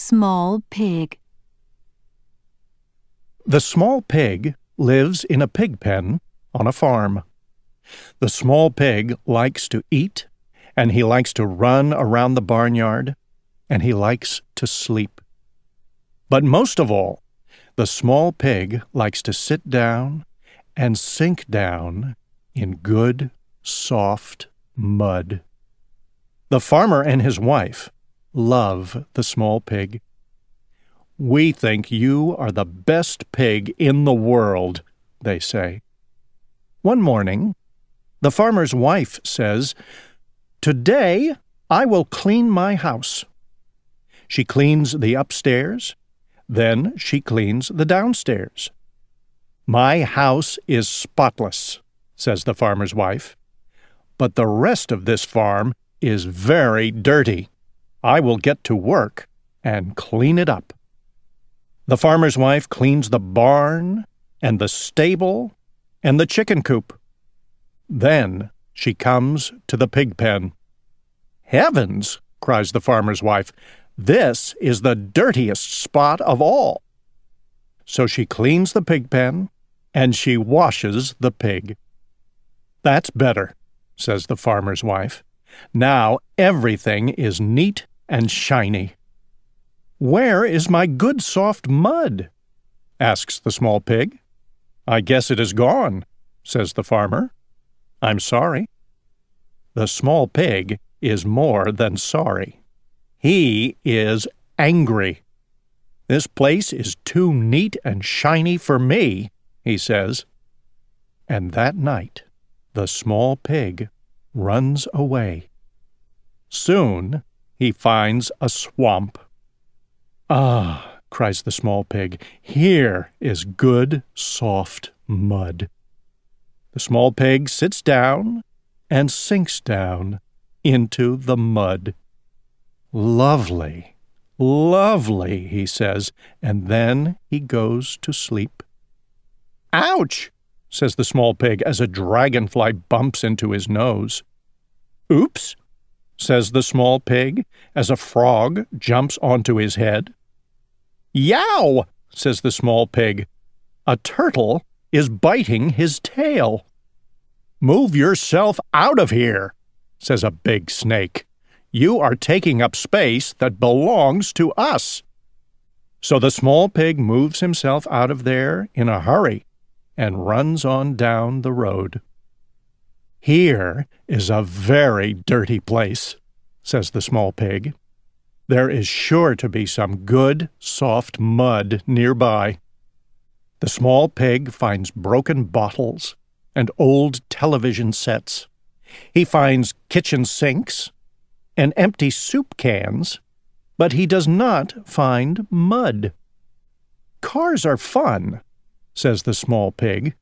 Small pig. The small pig lives in a pig pen on a farm. The small pig likes to eat, and he likes to run around the barnyard, and he likes to sleep. But most of all, the small pig likes to sit down and sink down in good, soft mud. The farmer and his wife love the small pig. We think you are the best pig in the world, they say. One morning, the farmer's wife says, Today I will clean my house. She cleans the upstairs, then she cleans the downstairs. My house is spotless, says the farmer's wife, but the rest of this farm is very dirty. I will get to work and clean it up. The farmer's wife cleans the barn and the stable and the chicken coop. Then she comes to the pig pen. Heavens! cries the farmer's wife. This is the dirtiest spot of all. So she cleans the pig pen and she washes the pig. That's better, says the farmer's wife. Now everything is neat and shiny. Where is my good soft mud? asks the small pig. I guess it is gone, says the farmer. I'm sorry. The small pig is more than sorry. He is angry. This place is too neat and shiny for me, he says. And that night, the small pig runs away. Soon he finds a swamp. Ah, cries the small pig, here is good, soft mud. The small pig sits down and sinks down into the mud. Lovely, lovely, he says, and then he goes to sleep. Ouch! says the small pig as a dragonfly bumps into his nose. Oops! says the small pig as a frog jumps onto his head. Yow! says the small pig. A turtle is biting his tail. Move yourself out of here, says a big snake. You are taking up space that belongs to us. So the small pig moves himself out of there in a hurry and runs on down the road. Here is a very dirty place, says the small pig. There is sure to be some good, soft mud nearby. The small pig finds broken bottles and old television sets. He finds kitchen sinks and empty soup cans, but he does not find mud. Cars are fun, says the small pig,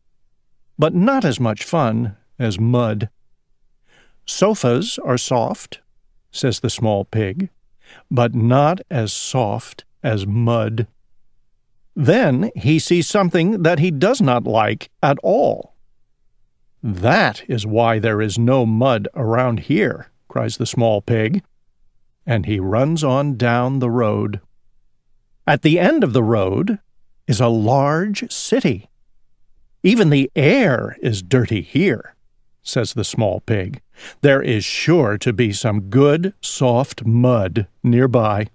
but not as much fun as mud. Sofas are soft, says the small pig, but not as soft as mud. Then he sees something that he does not like at all. That is why there is no mud around here, cries the small pig, and he runs on down the road. At the end of the road is a large city. Even the air is dirty here, says the small pig. There is sure to be some good, soft mud nearby.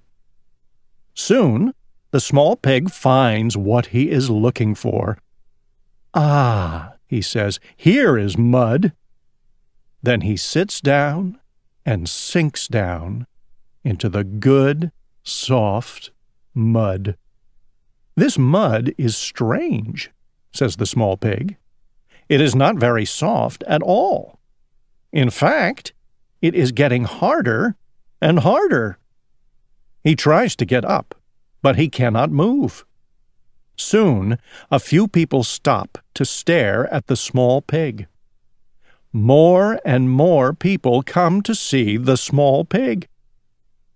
Soon, the small pig finds what he is looking for. Ah, he says, here is mud. Then he sits down and sinks down into the good, soft mud. This mud is strange, says the small pig. It is not very soft at all. In fact, it is getting harder and harder. He tries to get up, but he cannot move. Soon, a few people stop to stare at the small pig. More and more people come to see the small pig.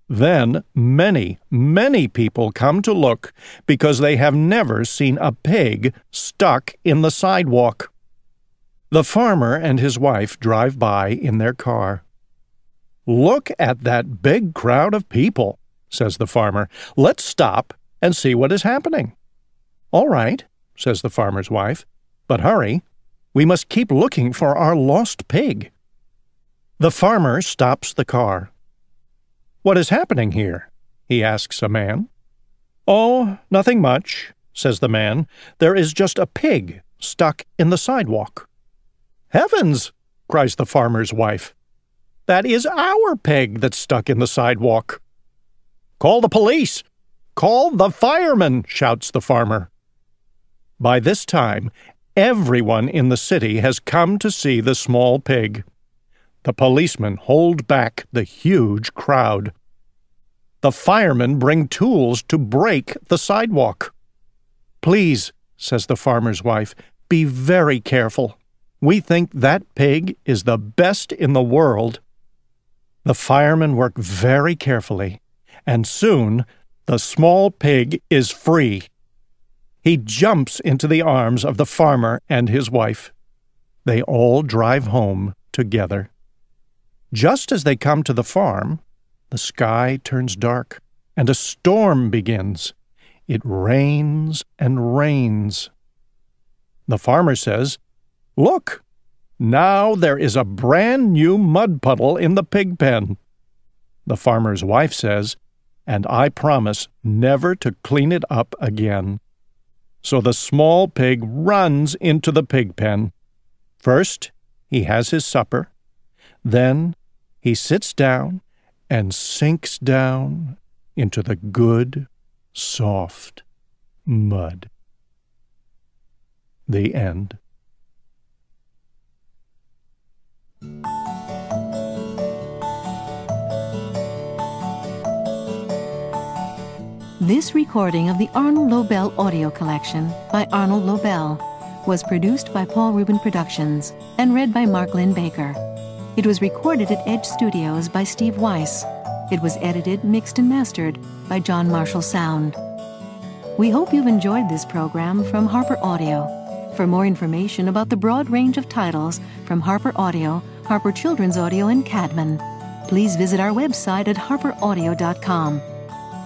Then many, many people come to look because they have never seen a pig stuck in the sidewalk. The farmer and his wife drive by in their car. Look at that big crowd of people, says the farmer. Let's stop and see what is happening. All right, says the farmer's wife, but hurry. We must keep looking for our lost pig. The farmer stops the car. What is happening here? he asks a man. Oh, nothing much, says the man. There is just a pig stuck in the sidewalk. Heavens! cries the farmer's wife. That is our peg that's stuck in the sidewalk. Call the police! Call the firemen! shouts the farmer. By this time, everyone in the city has come to see the small pig. The policemen hold back the huge crowd. The firemen bring tools to break the sidewalk. Please, says the farmer's wife, be very careful. We think that pig is the best in the world. The firemen work very carefully, and soon the small pig is free. He jumps into the arms of the farmer and his wife. They all drive home together. Just as they come to the farm, the sky turns dark and a storm begins. It rains and rains. The farmer says, Look, now there is a brand new mud puddle in the pig pen. The farmer's wife says, And I promise never to clean it up again. So the small pig runs into the pig pen. First, he has his supper. Then, he sits down and sinks down into the good, soft mud. The end. This recording of the Arnold Lobel audio collection by Arnold Lobel was produced by Paul Ruben Productions and read by Mark Linn-Baker. It was recorded at Edge Studios by Steve Weiss. It was edited, mixed, and mastered by John Marshall Sound. We hope you've enjoyed this program from Harper Audio. For more information about the broad range of titles from Harper Audio, Harper Children's Audio, and Caedmon, please visit our website at harperaudio.com.